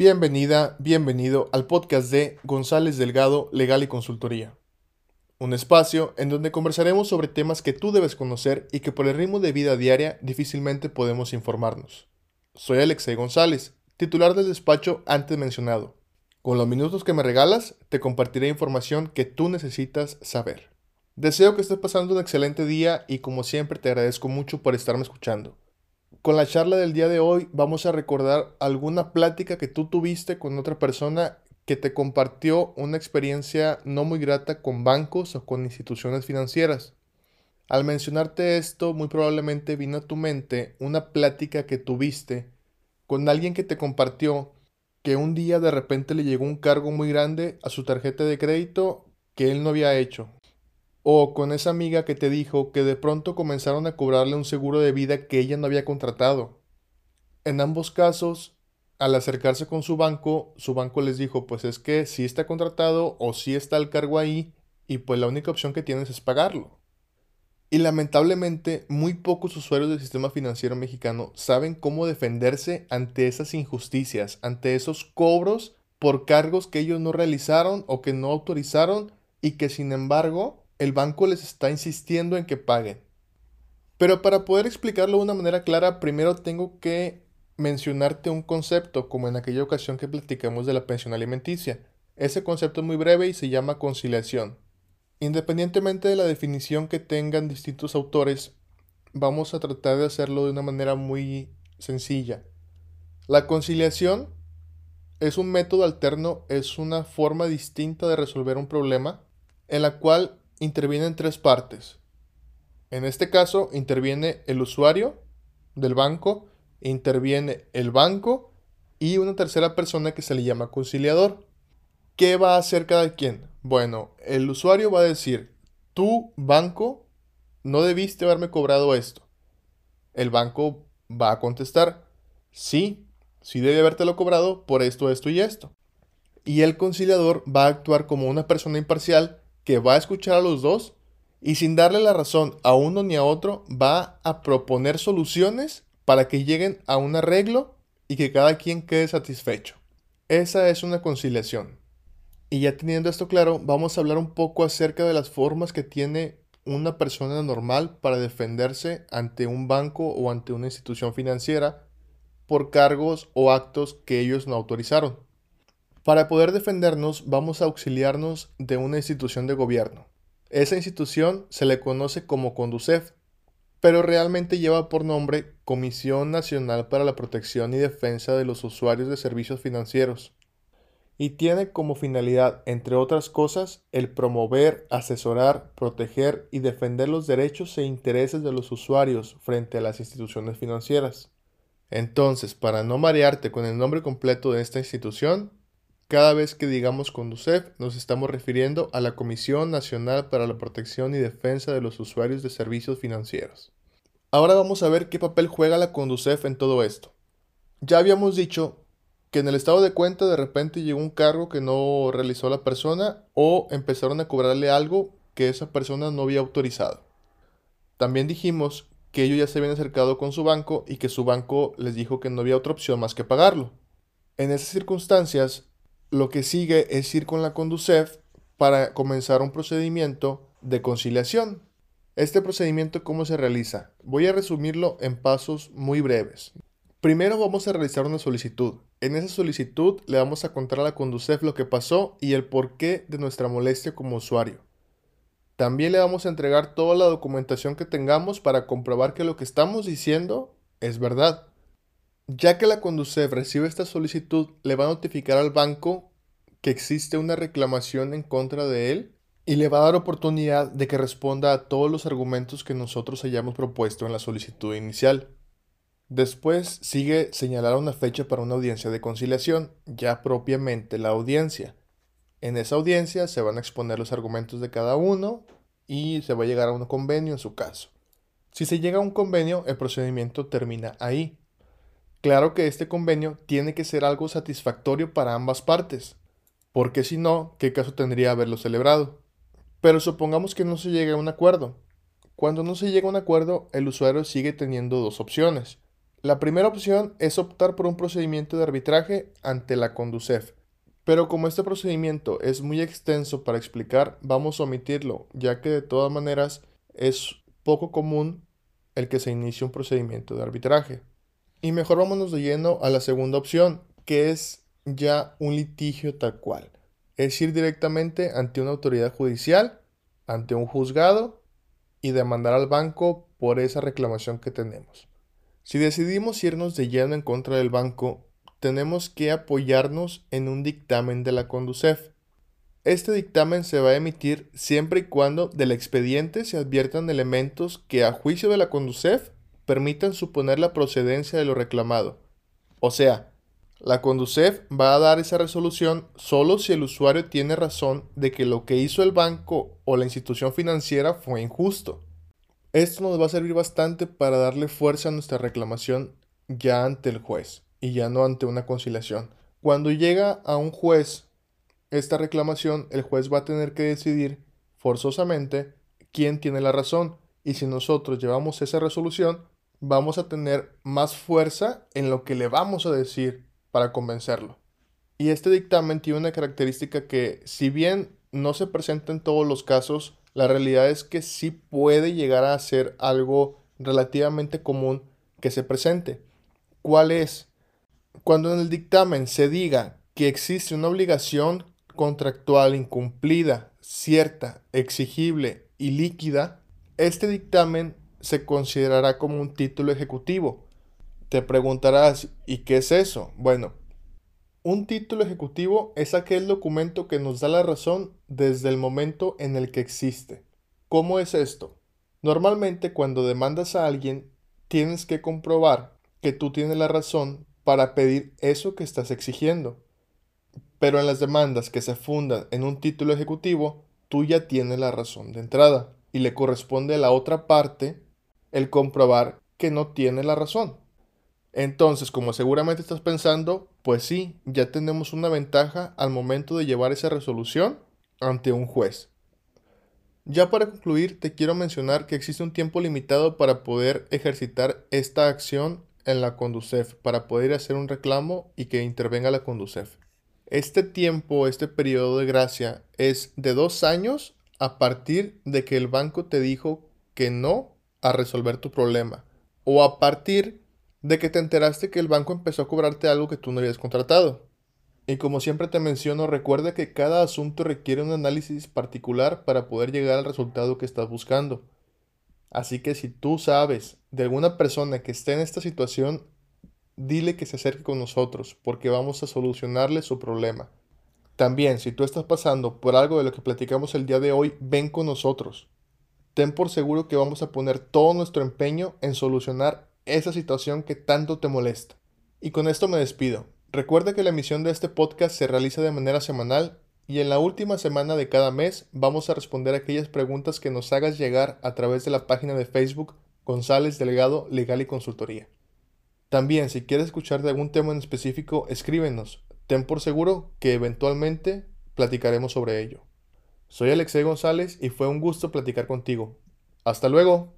Bienvenida, bienvenido al podcast de González Delgado Legal y Consultoría. Un espacio en donde conversaremos sobre temas que tú debes conocer y que por el ritmo de vida diaria difícilmente podemos informarnos. Soy Alexei González, titular del despacho antes mencionado. Con los minutos que me regalas, te compartiré información que tú necesitas saber. Deseo que estés pasando un excelente día y como siempre te agradezco mucho por estarme escuchando. Con la charla del día de hoy vamos a recordar alguna plática que tú tuviste con otra persona que te compartió una experiencia no muy grata con bancos o con instituciones financieras. Al mencionarte esto, muy probablemente vino a tu mente una plática que tuviste con alguien que te compartió que un día de repente le llegó un cargo muy grande a su tarjeta de crédito que él no había hecho o con esa amiga que te dijo que de pronto comenzaron a cobrarle un seguro de vida que ella no había contratado. En ambos casos, al acercarse con su banco, su banco les dijo, pues es que sí está contratado o sí está el cargo ahí y pues la única opción que tienes es pagarlo. Y lamentablemente muy pocos usuarios del sistema financiero mexicano saben cómo defenderse ante esas injusticias, ante esos cobros por cargos que ellos no realizaron o que no autorizaron y que sin embargo el banco les está insistiendo en que paguen. Pero para poder explicarlo de una manera clara, primero tengo que mencionarte un concepto, como en aquella ocasión que platicamos de la pensión alimenticia. Ese concepto es muy breve y se llama conciliación. Independientemente de la definición que tengan distintos autores, vamos a tratar de hacerlo de una manera muy sencilla. La conciliación es un método alterno, es una forma distinta de resolver un problema en la cual intervienen tres partes. En este caso interviene el usuario del banco, interviene el banco y una tercera persona que se le llama conciliador. ¿Qué va a hacer cada quien? Bueno, el usuario va a decir, tu banco no debiste haberme cobrado esto. El banco va a contestar, sí, sí debe habértelo cobrado por esto, esto y esto. Y el conciliador va a actuar como una persona imparcial que va a escuchar a los dos y sin darle la razón a uno ni a otro, va a proponer soluciones para que lleguen a un arreglo y que cada quien quede satisfecho. Esa es una conciliación. Y ya teniendo esto claro, vamos a hablar un poco acerca de las formas que tiene una persona normal para defenderse ante un banco o ante una institución financiera por cargos o actos que ellos no autorizaron. Para poder defendernos vamos a auxiliarnos de una institución de gobierno. Esa institución se le conoce como Conducef, pero realmente lleva por nombre Comisión Nacional para la Protección y Defensa de los Usuarios de Servicios Financieros, y tiene como finalidad, entre otras cosas, el promover, asesorar, proteger y defender los derechos e intereses de los usuarios frente a las instituciones financieras. Entonces, para no marearte con el nombre completo de esta institución, cada vez que digamos Conducef, nos estamos refiriendo a la Comisión Nacional para la Protección y Defensa de los Usuarios de Servicios Financieros. Ahora vamos a ver qué papel juega la Conducef en todo esto. Ya habíamos dicho que en el estado de cuenta de repente llegó un cargo que no realizó la persona o empezaron a cobrarle algo que esa persona no había autorizado. También dijimos que ellos ya se habían acercado con su banco y que su banco les dijo que no había otra opción más que pagarlo. En esas circunstancias, lo que sigue es ir con la Conducef para comenzar un procedimiento de conciliación. Este procedimiento, ¿cómo se realiza? Voy a resumirlo en pasos muy breves. Primero vamos a realizar una solicitud. En esa solicitud le vamos a contar a la Conducef lo que pasó y el porqué de nuestra molestia como usuario. También le vamos a entregar toda la documentación que tengamos para comprobar que lo que estamos diciendo es verdad. Ya que la Conducef recibe esta solicitud, le va a notificar al banco que existe una reclamación en contra de él y le va a dar oportunidad de que responda a todos los argumentos que nosotros hayamos propuesto en la solicitud inicial. Después sigue señalar una fecha para una audiencia de conciliación, ya propiamente la audiencia. En esa audiencia se van a exponer los argumentos de cada uno y se va a llegar a un convenio en su caso. Si se llega a un convenio, el procedimiento termina ahí. Claro que este convenio tiene que ser algo satisfactorio para ambas partes, porque si no, ¿qué caso tendría haberlo celebrado? Pero supongamos que no se llegue a un acuerdo. Cuando no se llega a un acuerdo, el usuario sigue teniendo dos opciones. La primera opción es optar por un procedimiento de arbitraje ante la Conducef. Pero como este procedimiento es muy extenso para explicar, vamos a omitirlo, ya que de todas maneras es poco común el que se inicie un procedimiento de arbitraje. Y mejor vámonos de lleno a la segunda opción, que es ya un litigio tal cual. Es ir directamente ante una autoridad judicial, ante un juzgado y demandar al banco por esa reclamación que tenemos. Si decidimos irnos de lleno en contra del banco, tenemos que apoyarnos en un dictamen de la Conducef. Este dictamen se va a emitir siempre y cuando del expediente se adviertan elementos que a juicio de la Conducef permitan suponer la procedencia de lo reclamado. O sea, la Conducef va a dar esa resolución solo si el usuario tiene razón de que lo que hizo el banco o la institución financiera fue injusto. Esto nos va a servir bastante para darle fuerza a nuestra reclamación ya ante el juez y ya no ante una conciliación. Cuando llega a un juez esta reclamación, el juez va a tener que decidir forzosamente quién tiene la razón y si nosotros llevamos esa resolución, vamos a tener más fuerza en lo que le vamos a decir para convencerlo. Y este dictamen tiene una característica que, si bien no se presenta en todos los casos, la realidad es que sí puede llegar a ser algo relativamente común que se presente. ¿Cuál es? Cuando en el dictamen se diga que existe una obligación contractual incumplida, cierta, exigible y líquida, este dictamen se considerará como un título ejecutivo. Te preguntarás, ¿y qué es eso? Bueno, un título ejecutivo es aquel documento que nos da la razón desde el momento en el que existe. ¿Cómo es esto? Normalmente cuando demandas a alguien, tienes que comprobar que tú tienes la razón para pedir eso que estás exigiendo. Pero en las demandas que se fundan en un título ejecutivo, tú ya tienes la razón de entrada y le corresponde a la otra parte el comprobar que no tiene la razón. Entonces, como seguramente estás pensando, pues sí, ya tenemos una ventaja al momento de llevar esa resolución ante un juez. Ya para concluir, te quiero mencionar que existe un tiempo limitado para poder ejercitar esta acción en la Conducef, para poder hacer un reclamo y que intervenga la Conducef. Este tiempo, este periodo de gracia es de dos años a partir de que el banco te dijo que no a resolver tu problema o a partir de que te enteraste que el banco empezó a cobrarte algo que tú no habías contratado. Y como siempre te menciono, recuerda que cada asunto requiere un análisis particular para poder llegar al resultado que estás buscando. Así que si tú sabes de alguna persona que esté en esta situación, dile que se acerque con nosotros, porque vamos a solucionarle su problema. También, si tú estás pasando por algo de lo que platicamos el día de hoy, ven con nosotros. Ten por seguro que vamos a poner todo nuestro empeño en solucionar esa situación que tanto te molesta. Y con esto me despido. Recuerda que la emisión de este podcast se realiza de manera semanal y en la última semana de cada mes vamos a responder aquellas preguntas que nos hagas llegar a través de la página de Facebook González Delegado Legal y Consultoría. También, si quieres escuchar de algún tema en específico, escríbenos. Ten por seguro que eventualmente platicaremos sobre ello. Soy Alexei González y fue un gusto platicar contigo. Hasta luego.